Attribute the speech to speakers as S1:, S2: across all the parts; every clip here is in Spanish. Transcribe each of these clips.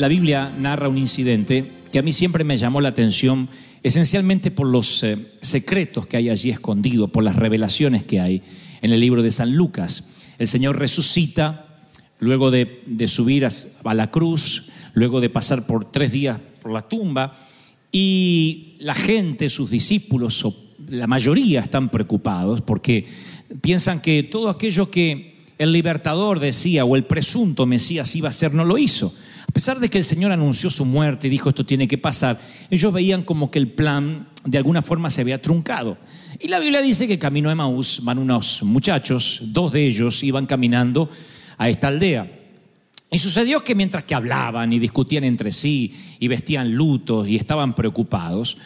S1: La Biblia narra un incidente que a mí siempre me llamó la atención, esencialmente por los eh, secretos que hay allí escondidos, por las revelaciones que hay en el libro de San Lucas. El Señor resucita luego de, subir a, la cruz, luego de pasar por tres días por la tumba, y la gente, sus discípulos, la mayoría están preocupados porque piensan que todo aquello que el libertador decía o el presunto Mesías iba a hacer no lo hizo. A pesar de que el Señor anunció su muerte y dijo esto tiene que pasar, ellos veían como que el plan de alguna forma se había truncado. Y la Biblia dice que camino a Emaús van unos muchachos, dos de ellos iban caminando a esta aldea. Y sucedió que mientras que hablaban y discutían entre sí y vestían lutos y estaban preocupados,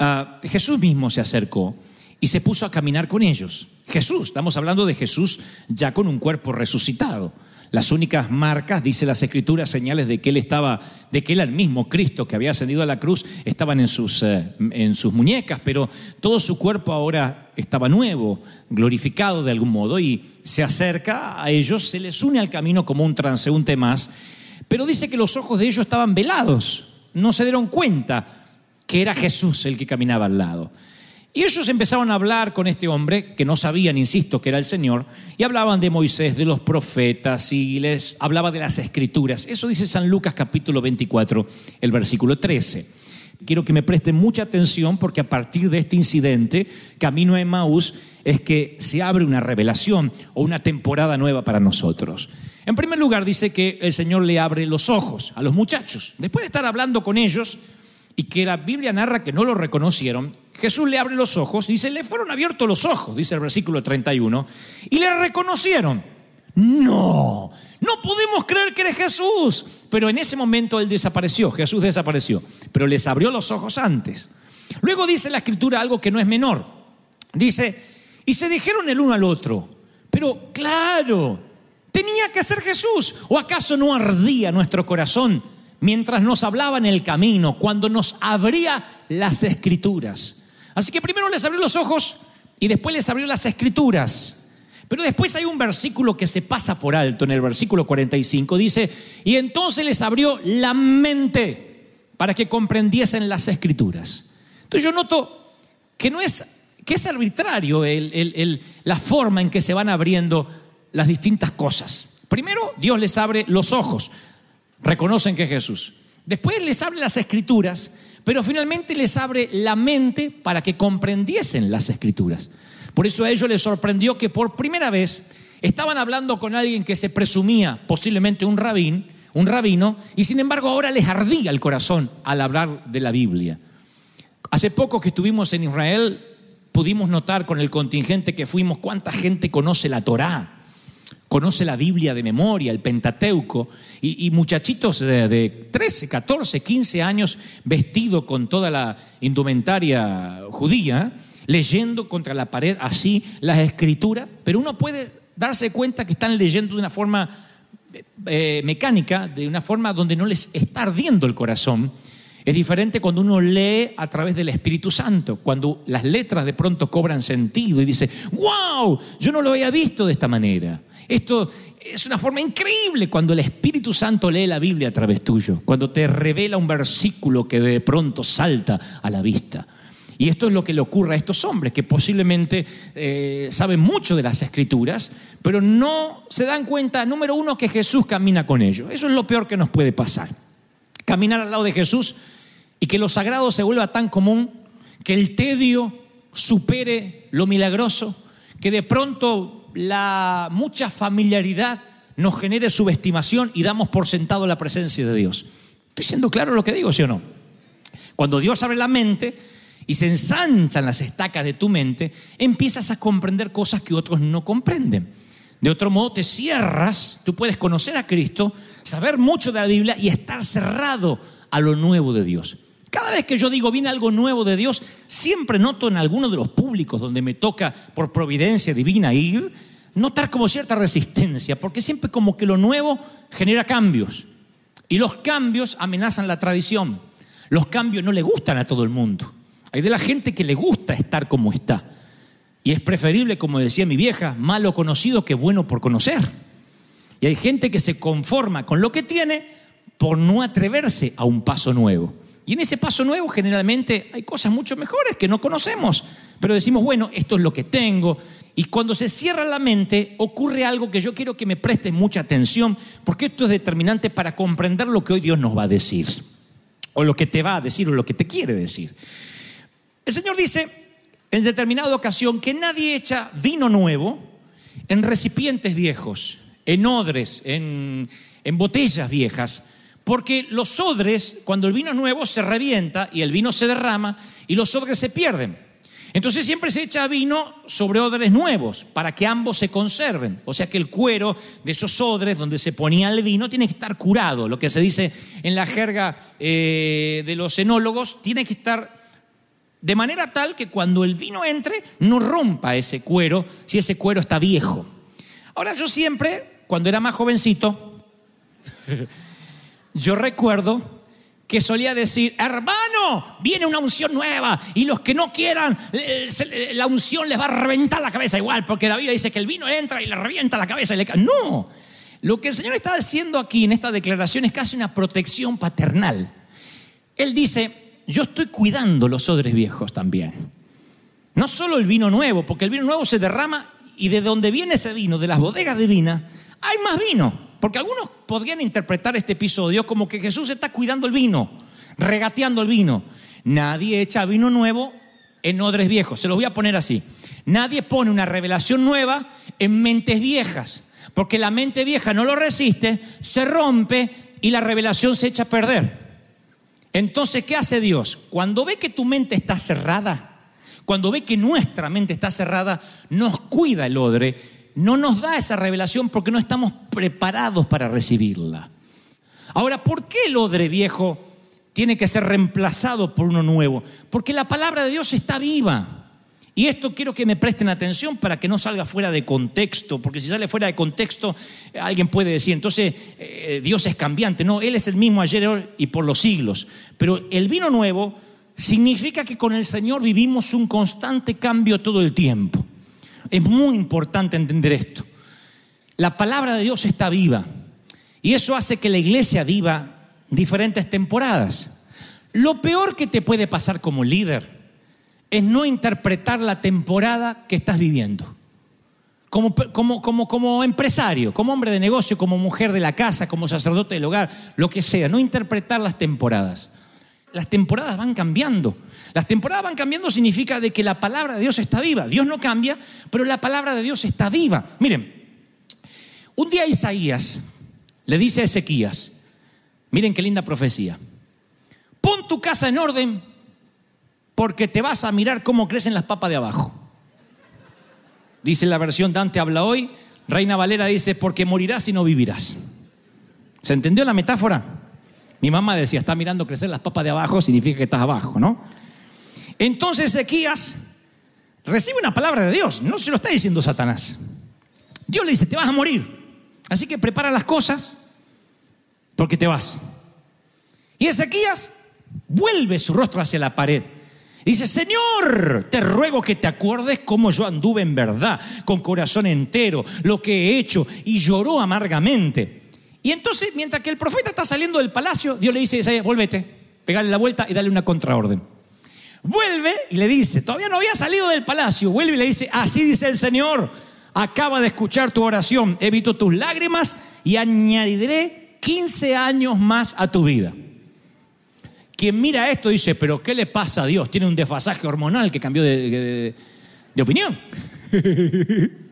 S1: ah, Jesús mismo se acercó y se puso a caminar con ellos. Jesús, estamos hablando de Jesús ya con un cuerpo resucitado. Las únicas marcas, dice las escrituras, señales de que él estaba, de que él el mismo Cristo que había ascendido a la cruz, estaban en sus, eh, en sus muñecas, pero todo su cuerpo ahora estaba nuevo, glorificado de algún modo, y se acerca a ellos, se les une al camino como un transeúnte más, pero dice que los ojos de ellos estaban velados, no se dieron cuenta que era Jesús el que caminaba al lado. Y ellos empezaron a hablar con este hombre, que no sabían, insisto, que era el Señor, y hablaban de Moisés, de los profetas, y les hablaba de las escrituras. Eso dice San Lucas capítulo 24, el versículo 13. Quiero que me presten mucha atención porque a partir de este incidente, camino a Emmaús, es que se abre una revelación o una temporada nueva para nosotros. En primer lugar, dice que el Señor le abre los ojos a los muchachos. Después de estar hablando con ellos, y que la Biblia narra que no lo reconocieron, Jesús le abre los ojos, dice, le fueron abiertos los ojos, dice el versículo 31, y le reconocieron. No, no podemos creer que eres Jesús. Pero en ese momento él desapareció, Jesús desapareció, pero les abrió los ojos antes. Luego dice la escritura algo que no es menor. Dice, y se dijeron el uno al otro, pero claro, tenía que ser Jesús. ¿O acaso no ardía nuestro corazón mientras nos hablaba en el camino, cuando nos abría las escrituras? Así que primero les abrió los ojos y después les abrió las escrituras. Pero después hay un versículo que se pasa por alto, en el versículo 45, dice, y entonces les abrió la mente para que comprendiesen las escrituras. Entonces yo noto que no es, que es arbitrario la forma en que se van abriendo las distintas cosas. Primero, Dios les abre los ojos, reconocen que es Jesús. Después les abre las escrituras, pero finalmente les abre la mente para que comprendiesen las escrituras. Por eso a ellos les sorprendió que por primera vez estaban hablando con alguien que se presumía posiblemente un rabín, un rabino, y sin embargo ahora les ardía el corazón al hablar de la Biblia. Hace poco que estuvimos en Israel, pudimos notar con el contingente que fuimos cuánta gente conoce la Torá, conoce la Biblia de memoria, el Pentateuco, y, muchachitos de, de 13, 14, 15 años vestidos con toda la indumentaria judía, leyendo contra la pared así las escrituras, pero uno puede darse cuenta que están leyendo de una forma eh, mecánica, de una forma donde no les está ardiendo el corazón. Es diferente cuando uno lee a través del Espíritu Santo, cuando las letras de pronto cobran sentido y dice, wow, yo no lo había visto de esta manera. Esto es una forma increíble cuando el Espíritu Santo lee la Biblia a través tuyo, cuando te revela un versículo que de pronto salta a la vista. Y esto es lo que le ocurre a estos hombres, que posiblemente eh, saben mucho de las escrituras, pero no se dan cuenta, número uno, que Jesús camina con ellos. Eso es lo peor que nos puede pasar. Caminar al lado de Jesús y que lo sagrado se vuelva tan común, que el tedio supere lo milagroso, que de pronto la mucha familiaridad nos genere subestimación y damos por sentado la presencia de Dios. ¿Estoy siendo claro lo que digo, sí o no? Cuando Dios abre la mente y se ensanchan las estacas de tu mente, empiezas a comprender cosas que otros no comprenden. De otro modo, te cierras, tú puedes conocer a Cristo, saber mucho de la Biblia y estar cerrado a lo nuevo de Dios. Cada vez que yo digo viene algo nuevo de Dios, siempre noto en alguno de los públicos donde me toca por providencia divina ir, notar como cierta resistencia, porque siempre como que lo nuevo genera cambios. Y los cambios amenazan la tradición. Los cambios no le gustan a todo el mundo. Hay de la gente que le gusta estar como está. Y es preferible, como decía mi vieja, malo conocido que bueno por conocer. Y hay gente que se conforma con lo que tiene por no atreverse a un paso nuevo. Y en ese paso nuevo generalmente hay cosas mucho mejores que no conocemos. Pero decimos, bueno, esto es lo que tengo. Y cuando se cierra la mente ocurre algo que yo quiero que me prestes mucha atención, porque esto es determinante para comprender lo que hoy Dios nos va a decir. O lo que te va a decir o lo que te quiere decir. El Señor dice en determinada ocasión que nadie echa vino nuevo en recipientes viejos, en odres, en, en botellas viejas, porque los odres, cuando el vino es nuevo, se revienta y el vino se derrama y los odres se pierden. Entonces siempre se echa vino sobre odres nuevos para que ambos se conserven. O sea que el cuero de esos odres donde se ponía el vino tiene que estar curado. Lo que se dice en la jerga eh, de los enólogos tiene que estar de manera tal que cuando el vino entre no rompa ese cuero si ese cuero está viejo. Ahora yo siempre, cuando era más jovencito, yo recuerdo que solía decir, hermano, viene una unción nueva y los que no quieran, eh, la unción les va a reventar la cabeza igual, porque la Biblia dice que el vino entra y le revienta la cabeza y le No, lo que el Señor está haciendo aquí en esta declaración es casi una protección paternal. Él dice, yo estoy cuidando los odres viejos también. No solo el vino nuevo, porque el vino nuevo se derrama y de donde viene ese vino, de las bodegas de hay más vino. Porque algunos podrían interpretar este episodio como que Jesús está cuidando el vino, regateando el vino. Nadie echa vino nuevo en odres viejos. Se los voy a poner así. Nadie pone una revelación nueva en mentes viejas. Porque la mente vieja no lo resiste, se rompe y la revelación se echa a perder. Entonces, ¿qué hace Dios? Cuando ve que tu mente está cerrada, cuando ve que nuestra mente está cerrada, nos cuida el odre, no nos da esa revelación porque no estamos preparados para recibirla. Ahora, ¿por qué el odre viejo tiene que ser reemplazado por uno nuevo? Porque la palabra de Dios está viva. Y esto quiero que me presten atención para que no salga fuera de contexto, porque si sale fuera de contexto, eh, alguien puede decir, entonces eh, Dios es cambiante. No, Él es el mismo ayer hoy y por los siglos. Pero el vino nuevo significa que con el Señor vivimos un constante cambio todo el tiempo. Es muy importante entender esto. La palabra de Dios está viva y eso hace que la iglesia viva diferentes temporadas. Lo peor que te puede pasar como líder es no interpretar la temporada que estás viviendo. Como, como, como, como empresario, como hombre de negocio, como mujer de la casa, como sacerdote del hogar, lo que sea, no interpretar las temporadas. Las temporadas van cambiando. Las temporadas van cambiando significa de que la palabra de Dios está viva. Dios no cambia, pero la palabra de Dios está viva. Miren, un día Isaías le dice a Ezequías, miren qué linda profecía, pon tu casa en orden porque te vas a mirar cómo crecen las papas de abajo. Dice la versión Dante habla hoy, Reina Valera dice, porque morirás y no vivirás. ¿Se entendió la metáfora? Mi mamá decía, está mirando crecer las papas de abajo, significa que estás abajo, ¿no? Entonces Ezequías recibe una palabra de Dios, no se lo está diciendo Satanás. Dios le dice, te vas a morir, así que prepara las cosas porque te vas. Y Ezequías vuelve su rostro hacia la pared. Dice, Señor, te ruego que te acuerdes cómo yo anduve en verdad, con corazón entero, lo que he hecho, y lloró amargamente. Y entonces, mientras que el profeta está saliendo del palacio, Dios le dice a Isaías, vuélvete, pegale la vuelta y dale una contraorden. Vuelve y le dice, todavía no había salido del palacio, vuelve y le dice, así dice el Señor, acaba de escuchar tu oración, evito tus lágrimas y añadiré 15 años más a tu vida. Quien mira esto dice, pero ¿qué le pasa a Dios? Tiene un desfasaje hormonal que cambió de, de- de opinión.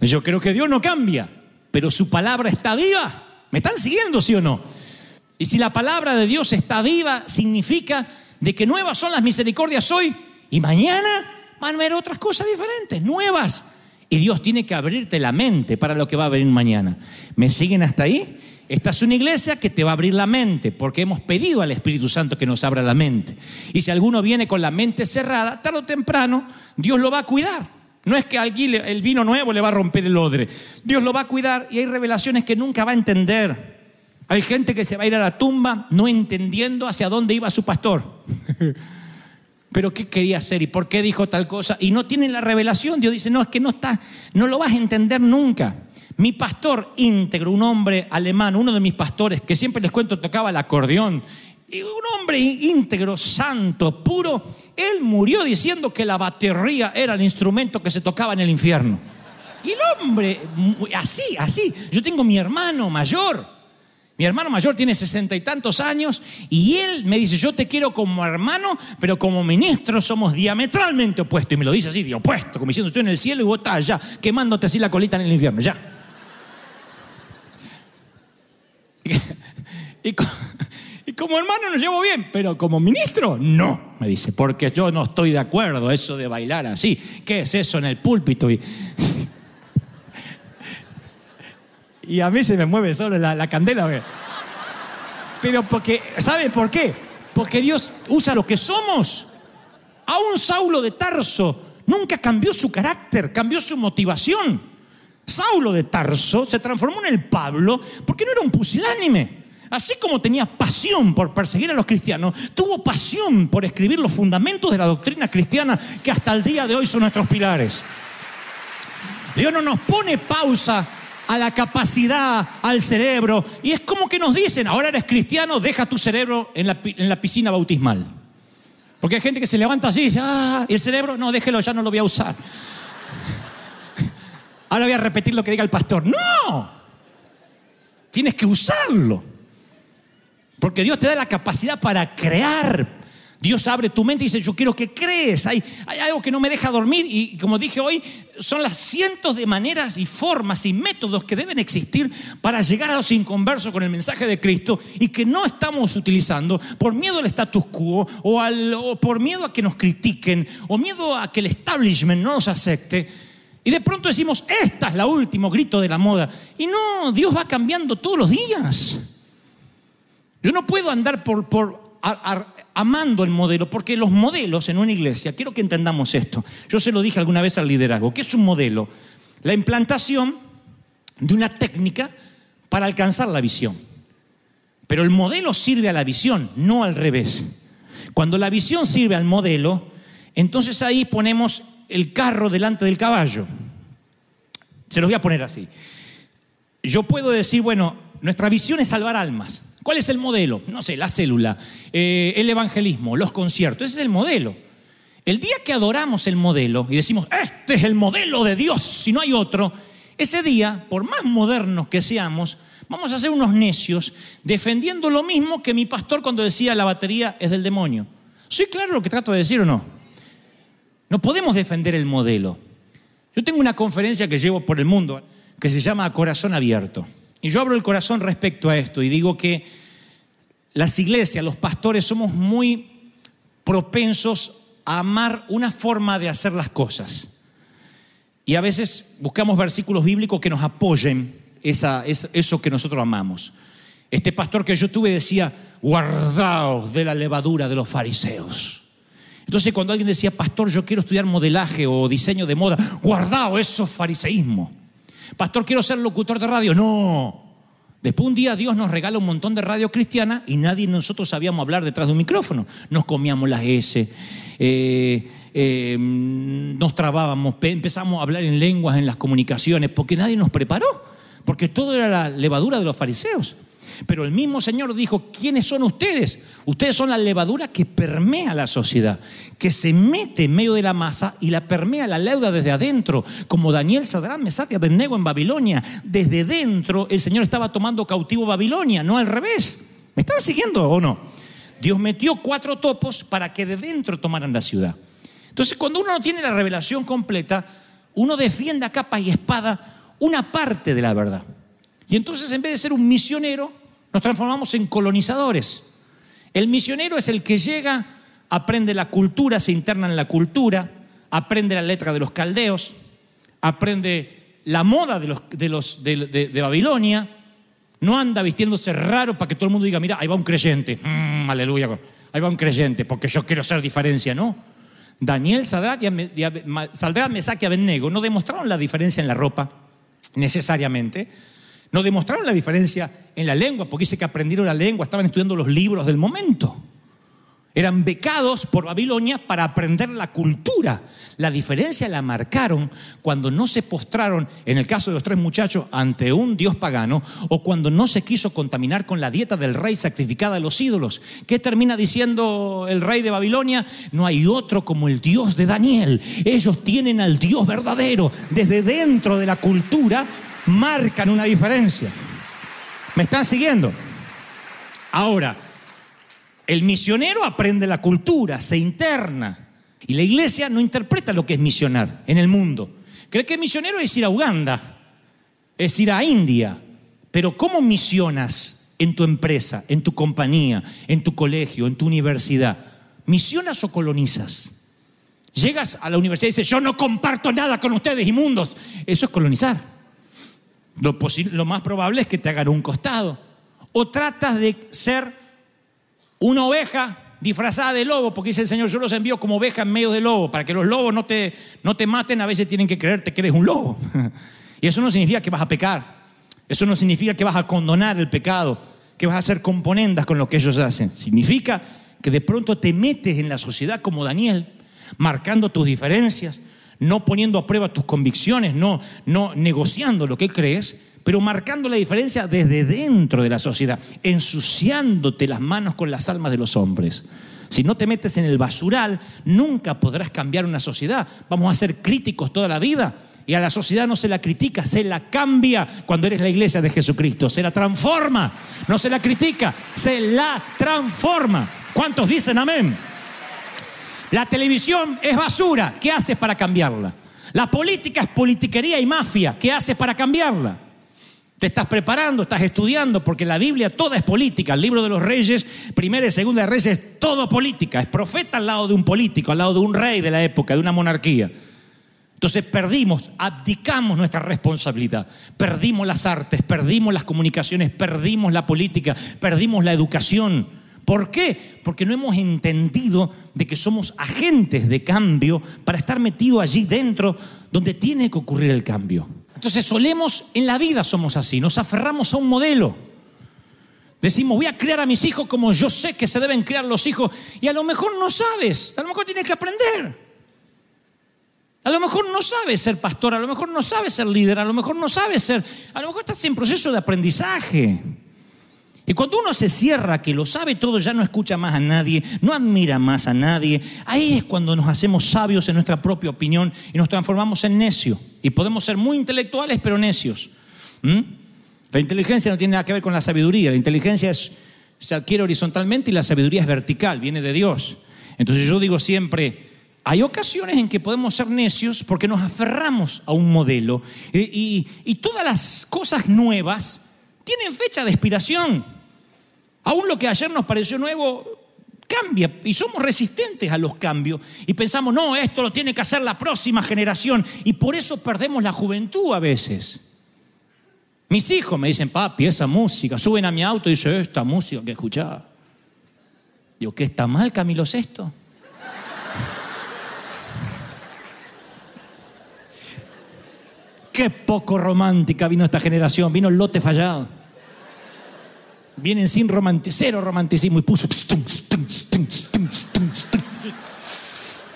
S1: Yo creo que Dios no cambia, pero su palabra está viva. ¿Me están siguiendo, sí o no? Y si la palabra de Dios está viva, significa de que nuevas son las misericordias hoy y mañana van a haber otras cosas diferentes, nuevas. Y Dios tiene que abrirte la mente para lo que va a venir mañana. ¿Me siguen hasta ahí? Esta es una iglesia que te va a abrir la mente, porque hemos pedido al Espíritu Santo que nos abra la mente. Y si alguno viene con la mente cerrada, tarde o temprano, Dios lo va a cuidar. No es que le- el vino nuevo le va a romper el odre. Dios lo va a cuidar y hay revelaciones que nunca va a entender. Hay gente que se va a ir a la tumba no entendiendo hacia dónde iba su pastor. Pero qué quería hacer y por qué dijo tal cosa y no tienen la revelación. Dios dice, "No, es que no está, no lo vas a entender nunca." Mi pastor íntegro, un hombre alemán, uno de mis pastores que siempre les cuento tocaba el acordeón, y un hombre íntegro, santo, puro, él murió diciendo que la batería era el instrumento que se tocaba en el infierno. Y el hombre, así, así. Yo tengo mi hermano mayor. Mi hermano mayor tiene sesenta y tantos años y él me dice, yo te quiero como hermano, pero como ministro somos diametralmente opuestos. Y me lo dice así, de opuesto, como diciendo, estoy en el cielo y vos estás allá, quemándote así la colita en el infierno, ya. Y, co- como hermano nos llevo bien, pero como ministro, no, me dice, porque yo no estoy de acuerdo eso de bailar así. ¿Qué es eso en el púlpito? Y, a mí se me mueve solo la, la candela. Pero porque, ¿sabe por qué? Porque Dios usa lo que somos. A un Saulo de Tarso nunca cambió su carácter, cambió su motivación. Saulo de Tarso se transformó en el Pablo porque no era un pusilánime. Así como tenía pasión por perseguir a los cristianos, tuvo pasión por escribir los fundamentos de la doctrina cristiana que hasta el día de hoy son nuestros pilares. Dios no nos pone pausa a la capacidad, al cerebro. Y es como que nos dicen, ahora eres cristiano, deja tu cerebro en la, piscina bautismal. Porque hay gente que se levanta así y dice, ah, y el cerebro, no, déjelo, ya no lo voy a usar. Ahora voy a repetir lo que diga el pastor. No, tienes que usarlo. Porque Dios te da la capacidad para crear. Dios abre tu mente y dice, yo quiero que crees. Hay, hay algo que no me deja dormir y como dije hoy, son las cientos de maneras y formas y métodos que deben existir para llegar a los inconversos con el mensaje de Cristo y que no estamos utilizando por miedo al status quo o, al- o por miedo a que nos critiquen o miedo a que el establishment no nos acepte. Y de pronto decimos, esta es la último grito de la moda. Y no, Dios va cambiando todos los días. Yo no puedo andar por, amando el modelo, porque los modelos en una iglesia, quiero que entendamos esto. Yo se lo dije alguna vez al liderazgo, ¿qué es un modelo? La implantación de una técnica para alcanzar la visión. Pero el modelo sirve a la visión, no al revés. Cuando la visión sirve al modelo, entonces ahí ponemos el carro delante del caballo. Se los voy a poner así yo puedo decir, bueno, nuestra visión es salvar almas. ¿Cuál es el modelo? No sé, la célula, eh, el evangelismo, los conciertos. Ese es el modelo. El día que adoramos el modelo y decimos, este es el modelo de Dios, si no hay otro, ese día, por más modernos que seamos, vamos a ser unos necios defendiendo lo mismo que mi pastor cuando decía la batería es del demonio. ¿Soy claro lo que trato de decir o no? No podemos defender el modelo. Yo tengo una conferencia que llevo por el mundo que se llama Corazón Abierto. Y yo abro el corazón respecto a esto y digo que las iglesias, los pastores somos muy propensos a amar una forma de hacer las cosas. Y a veces buscamos versículos bíblicos que nos apoyen eso que nosotros amamos. Este pastor que yo tuve decía, guardaos de la levadura de los fariseos. Entonces cuando alguien decía, pastor, yo quiero estudiar modelaje o diseño de moda, guardado, eso es fariseísmo. Pastor, quiero ser locutor de radio. No. Después un día Dios nos regala un montón de radio cristiana y nadie nosotros sabíamos hablar detrás de un micrófono. Nos comíamos las S, eh, eh, nos trabábamos, pe- empezamos a hablar en lenguas en las comunicaciones porque nadie nos preparó, porque todo era la levadura de los fariseos. Pero el mismo Señor dijo, ¿quiénes son ustedes? Ustedes son la levadura que permea la sociedad, que se mete en medio de la masa y la permea la leuda desde adentro, como Daniel Sadrán, Mesach y Abednego en Babilonia. Desde dentro el Señor estaba tomando cautivo Babilonia, no al revés. ¿Me están siguiendo o no? Dios metió cuatro topos para que de dentro tomaran la ciudad. Entonces, cuando uno no tiene la revelación completa, uno defiende a capa y espada una parte de la verdad. Y entonces, en vez de ser un misionero, nos transformamos en colonizadores. El misionero es el que llega, aprende la cultura, se interna en la cultura, aprende la letra de los caldeos, aprende la moda de, Babilonia, no anda vistiéndose raro para que todo el mundo diga, mira, ahí va un creyente, Mm, aleluya, ahí va un creyente, porque yo quiero ser diferencia, ¿no? Daniel, Sadrach y y Abednego no demostraron la diferencia en la ropa, necesariamente, no demostraron la diferencia en la lengua, porque dice que aprendieron la lengua, estaban estudiando los libros del momento. Eran becados por Babilonia para aprender la cultura. La diferencia la marcaron cuando no se postraron, en el caso de los tres muchachos, ante un dios pagano o cuando no se quiso contaminar con la dieta del rey sacrificada a los ídolos. ¿Qué termina diciendo el rey de Babilonia? No hay otro como el dios de Daniel. Ellos tienen al dios verdadero. Desde dentro de la cultura marcan una diferencia. ¿Me están siguiendo? Ahora, el misionero aprende la cultura, se interna. Y la iglesia no interpreta lo que es misionar en el mundo. Cree que misionero es ir a Uganda, es ir a India. Pero ¿cómo misionas en tu empresa, en tu compañía, en tu colegio, en tu universidad? ¿Misionas o colonizas? Llegas a la universidad y dices, yo no comparto nada con ustedes, inmundos. Eso es colonizar. Lo, más probable es que te hagan un costado. O tratas de ser una oveja disfrazada de lobo, porque dice el Señor, yo los envío como oveja en medio de lobo, para que los lobos no te, no te maten, a veces tienen que creerte que eres un lobo. Y eso no significa que vas a pecar, eso no significa que vas a condonar el pecado, que vas a hacer componendas con lo que ellos hacen. Significa que de pronto te metes en la sociedad como Daniel, marcando tus diferencias, no poniendo a prueba tus convicciones, no, no negociando lo que crees, pero marcando la diferencia desde dentro de la sociedad, ensuciándote las manos con las almas de los hombres. Si no te metes en el basural, nunca podrás cambiar una sociedad. Vamos a ser críticos toda la vida. Y a la sociedad no se la critica, se la cambia cuando eres la iglesia de Jesucristo. Se la transforma, no se la critica, se la transforma. ¿Cuántos dicen amén? La televisión es basura. ¿Qué haces para cambiarla? La política es politiquería y mafia. ¿Qué haces para cambiarla? Te estás preparando, estás estudiando, porque la Biblia toda es política. El libro de los reyes, primera y segunda de reyes, es todo política. Es profeta al lado de un político, al lado de un rey de la época, de una monarquía. Entonces perdimos, abdicamos nuestra responsabilidad, perdimos las artes, perdimos las comunicaciones, perdimos la política, perdimos la educación. ¿Por qué? Porque no hemos entendido de que somos agentes de cambio para estar metidos allí dentro donde tiene que ocurrir el cambio. Entonces solemos, en la vida somos así, nos aferramos a un modelo. Decimos, voy a criar a mis hijos como yo sé que se deben criar los hijos y a lo mejor no sabes, a lo mejor tienes que aprender. A lo mejor no sabes ser pastor, a lo mejor no sabes ser líder, a lo mejor no sabes ser, a lo mejor estás en proceso de aprendizaje. Y cuando uno se cierra, que lo sabe todo, ya no escucha más a nadie, no admira más a nadie, ahí es cuando nos hacemos sabios en nuestra propia opinión y nos transformamos en necios. Y podemos ser muy intelectuales, pero necios. ¿Mm? La inteligencia no tiene nada que ver con la sabiduría, la inteligencia se adquiere horizontalmente y la sabiduría es vertical, viene de Dios. Entonces yo digo siempre, hay ocasiones en que podemos ser necios porque nos aferramos a un modelo y todas las cosas nuevas tienen fecha de expiración. Aún lo que ayer nos pareció nuevo cambia y somos resistentes a los cambios y pensamos, no, esto lo tiene que hacer la próxima generación y por eso perdemos la juventud a veces. Mis hijos me dicen, papi, esa música, suben a mi auto y dicen, esta música que escuchaba. Digo, ¿qué está mal, Camilo Sesto? Qué poco romántica vino esta generación, vino el lote fallado. Vienen sin romanti- cero romanticismo y puso.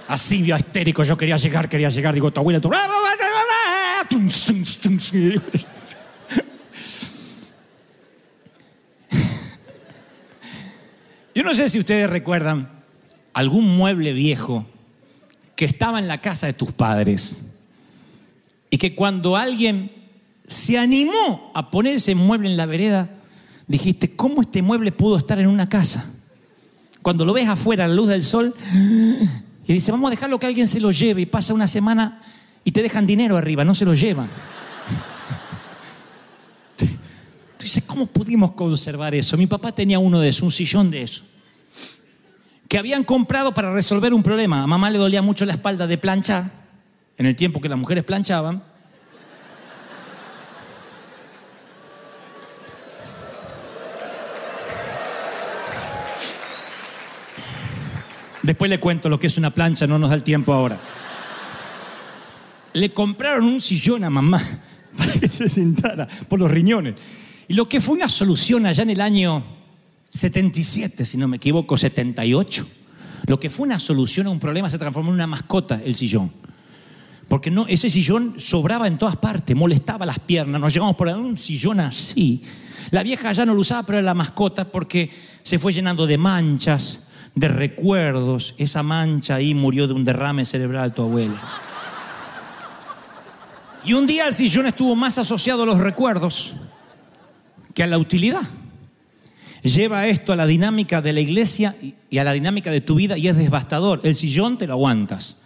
S1: Así histérico, yo quería llegar, quería llegar, digo, tu abuela, tu... no sé si ustedes recuerdan algún mueble viejo que estaba en la casa de tus padres y que cuando alguien se animó a poner ese mueble en la vereda, dijiste, ¿cómo este mueble pudo estar en una casa? Cuando lo ves afuera a la luz del sol y dice, vamos a dejarlo que alguien se lo lleve y pasa una semana y te dejan dinero arriba, no se lo llevan. Tú dices, ¿cómo pudimos conservar eso? Mi papá tenía uno de esos, un sillón de eso, que habían comprado para resolver un problema. A mamá le dolía mucho la espalda de planchar, en el tiempo que las mujeres planchaban. Después le cuento lo que es una plancha, no nos da el tiempo ahora. Le compraron un sillón a mamá para que se sentara por los riñones. Y lo que fue una solución allá en el año 77, si no me equivoco, 78, lo que fue una solución a un problema se transformó en una mascota, el sillón. Porque no, ese sillón sobraba en todas partes, molestaba las piernas, nos llegamos por un sillón así. La vieja ya no lo usaba, pero era la mascota porque se fue llenando de manchas, de recuerdos. Esa mancha ahí murió de un derrame cerebral tu abuela. Y un día el sillón estuvo más asociado a los recuerdos que a la utilidad. Lleva esto a la dinámica de la iglesia y a la dinámica de tu vida y es devastador. El sillón te lo aguantas,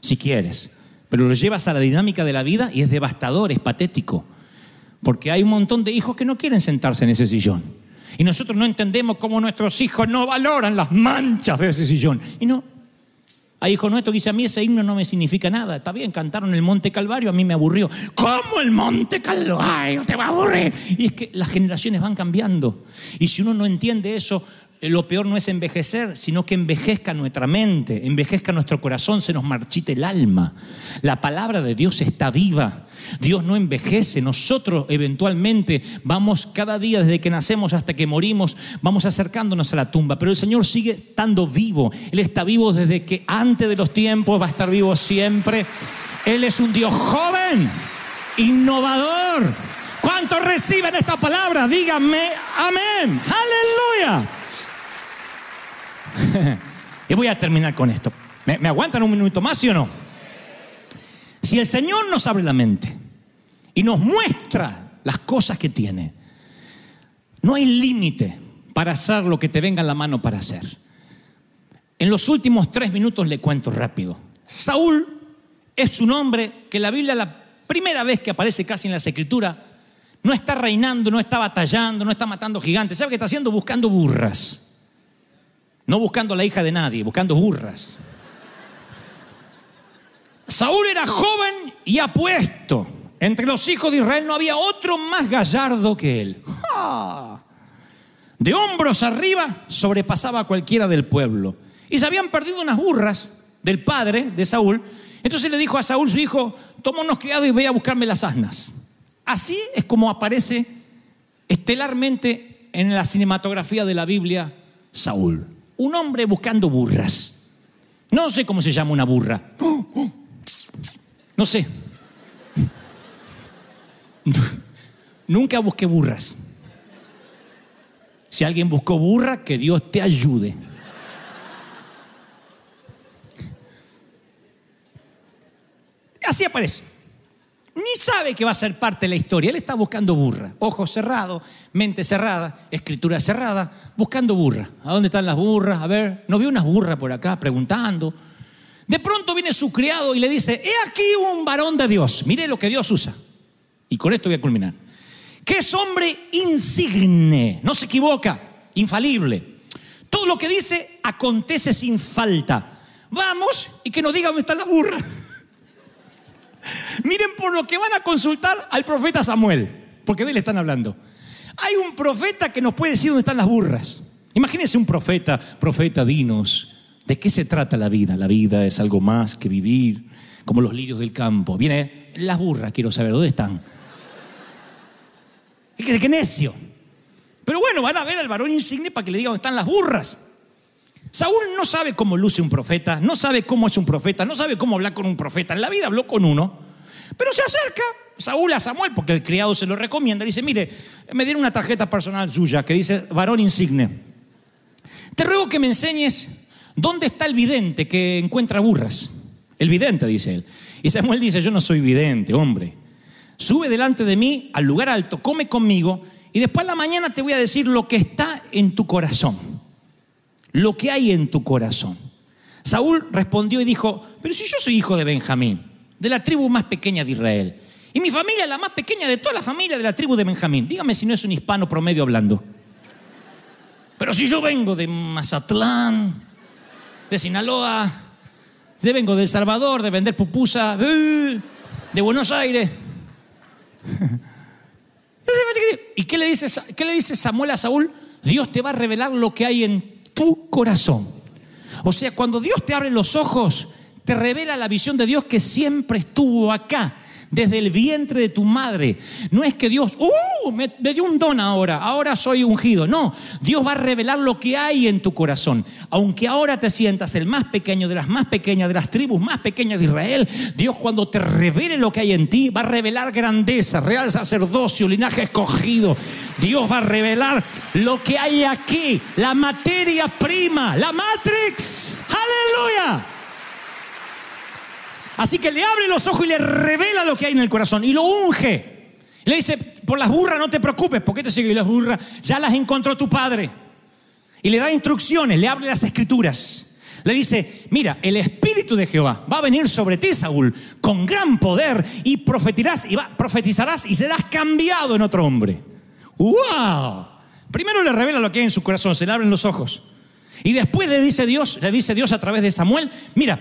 S1: si quieres, pero lo llevas a la dinámica de la vida y es devastador, es patético. Porque hay un montón de hijos que no quieren sentarse en ese sillón. Y nosotros no entendemos cómo nuestros hijos no valoran las manchas de ese sillón. Y no. Hay hijos nuestros que dicen, a mí ese himno no me significa nada. Está bien, cantaron el Monte Calvario, a mí me aburrió. ¿Cómo el Monte Calvario te va a aburrir? Y es que las generaciones van cambiando. Y si uno no entiende eso, lo peor no es envejecer, sino que envejezca nuestra mente, envejezca nuestro corazón, se nos marchite el alma. La palabra de Dios está viva. Dios no envejece. Nosotros eventualmente vamos cada día desde que nacemos hasta que morimos, vamos acercándonos a la tumba. Pero el Señor sigue estando vivo. Él está vivo desde que antes de los tiempos va a estar vivo siempre. Él es un Dios joven, innovador. ¿Cuántos reciben esta palabra? Díganme amén. Aleluya. y voy a terminar con esto. ¿Me, ¿Me, aguantan un minuto más, sí o no? Si el Señor nos abre la mente y nos muestra las cosas que tiene, no hay límite para hacer lo que te venga en la mano para hacer. En los últimos tres minutos le cuento rápido. Saúl es un hombre que la Biblia, la primera vez que aparece casi en las escrituras, no está reinando, no está batallando, no está matando gigantes. ¿Sabe qué está haciendo? Buscando burras. No buscando a la hija de nadie, buscando burras. Saúl era joven y apuesto. Entre los hijos de Israel no había otro más gallardo que él. De hombros arriba sobrepasaba a cualquiera del pueblo. Y se habían perdido unas burras del padre de Saúl. Entonces le dijo a Saúl, su hijo, toma unos criados y ve a buscarme las asnas. Así es como aparece estelarmente en la cinematografía de la Biblia Saúl un hombre buscando burras. No sé cómo se llama una burra. No sé. Nunca busqué burras. Si alguien buscó burra, que Dios te ayude. Así aparece. Sabe que va a ser parte de la historia. Él está buscando burra. Ojos cerrados, mente cerrada, escritura cerrada, buscando burra. ¿A dónde están las burras? A ver, ¿no vio unas burras por acá preguntando? De pronto viene su criado y le dice, he aquí un varón de Dios. Mire lo que Dios usa. Y con esto voy a culminar. Que es hombre insigne, no se equivoca, infalible. Todo lo que dice acontece sin falta. Vamos y que nos diga dónde está la burra. Miren por lo que van a consultar al profeta Samuel, porque de él están hablando. Hay un profeta que nos puede decir dónde están las burras. Imagínense un profeta, profeta, dinos, ¿de qué se trata la vida? La vida es algo más que vivir, como los lirios del campo. Viene, las burras, quiero saber, ¿dónde están? ¿Qué, qué necio? Pero bueno, van a ver al varón insigne para que le diga dónde están las burras. Saúl no sabe cómo luce un profeta, no sabe cómo es un profeta, no sabe cómo hablar con un profeta. En la vida habló con uno, pero se acerca Saúl a Samuel porque el criado se lo recomienda. Dice, mire, me dieron una tarjeta personal suya que dice varón insigne. te ruego que me enseñes dónde está el vidente que encuentra burras. El vidente, dice él. Y Samuel dice, yo no soy vidente, hombre. Sube delante de mí al lugar alto, come conmigo y después a la mañana te voy a decir lo que está en tu corazón. Lo que hay en tu corazón. Saúl respondió y dijo, pero si yo soy hijo de Benjamín, de la tribu más pequeña de Israel, y mi familia es la más pequeña de toda la familia de la tribu de Benjamín, dígame si no es un hispano promedio hablando. Pero si yo vengo de Mazatlán, de Sinaloa, de vengo de El Salvador, de vender pupusa, de Buenos Aires. ¿Y qué le, dice, qué le dice Samuel a Saúl? Dios te va a revelar lo que hay en tu corazón. O sea, cuando Dios te abre los ojos, te revela la visión de Dios que siempre estuvo acá desde el vientre de tu madre. No es que Dios, ¡uh! Me, dio un don ahora, ahora soy ungido. No, Dios va a revelar lo que hay en tu corazón. Aunque ahora te sientas el más pequeño de las más pequeñas, de las tribus más pequeñas de Israel, Dios cuando te revele lo que hay en ti, va a revelar grandeza, real sacerdocio, linaje escogido. Dios va a revelar lo que hay aquí, la materia prima, la matrix. Aleluya. Así que le abre los ojos y le revela lo que hay en el corazón y lo unge. Le dice, por las burras no te preocupes, ¿por qué te sigue las burras? Ya las encontró tu padre. Y le da instrucciones, le abre las escrituras. Le dice, mira, el Espíritu de Jehová va a venir sobre ti, Saúl, con gran poder y profetizarás y, va, profetizarás y serás cambiado en otro hombre. ¡Wow! Primero le revela lo que hay en su corazón, se le abren los ojos. Y después le dice Dios, le dice Dios a través de Samuel, mira,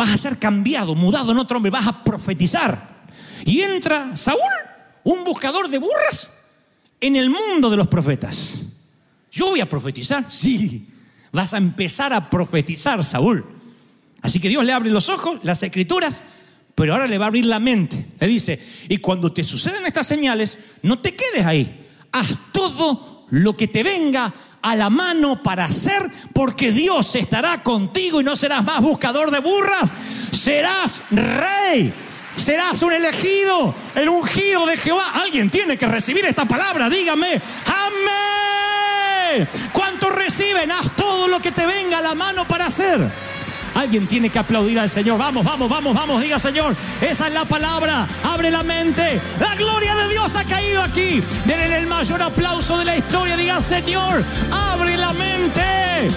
S1: vas a ser cambiado, mudado en otro hombre, vas a profetizar. Y entra Saúl, un buscador de burras, en el mundo de los profetas. Yo voy a profetizar, sí, vas a empezar a profetizar, Saúl. Así que Dios le abre los ojos, las escrituras, pero ahora le va a abrir la mente. Le dice, y cuando te suceden estas señales, no te quedes ahí, haz todo lo que te venga a la mano para hacer, porque Dios estará contigo y no serás más buscador de burras, serás rey. Serás un elegido, el ungido de Jehová. Alguien tiene que recibir esta palabra. Dígame, amén. ¿Cuántos reciben? Haz todo lo que te venga a la mano para hacer. Alguien tiene que aplaudir al Señor. Vamos, vamos, vamos, vamos. Diga, Señor, esa es la palabra. Abre la mente. La gloria de Dios ha caído aquí. Denle el mayor aplauso de la historia. Diga, Señor, abre la mente.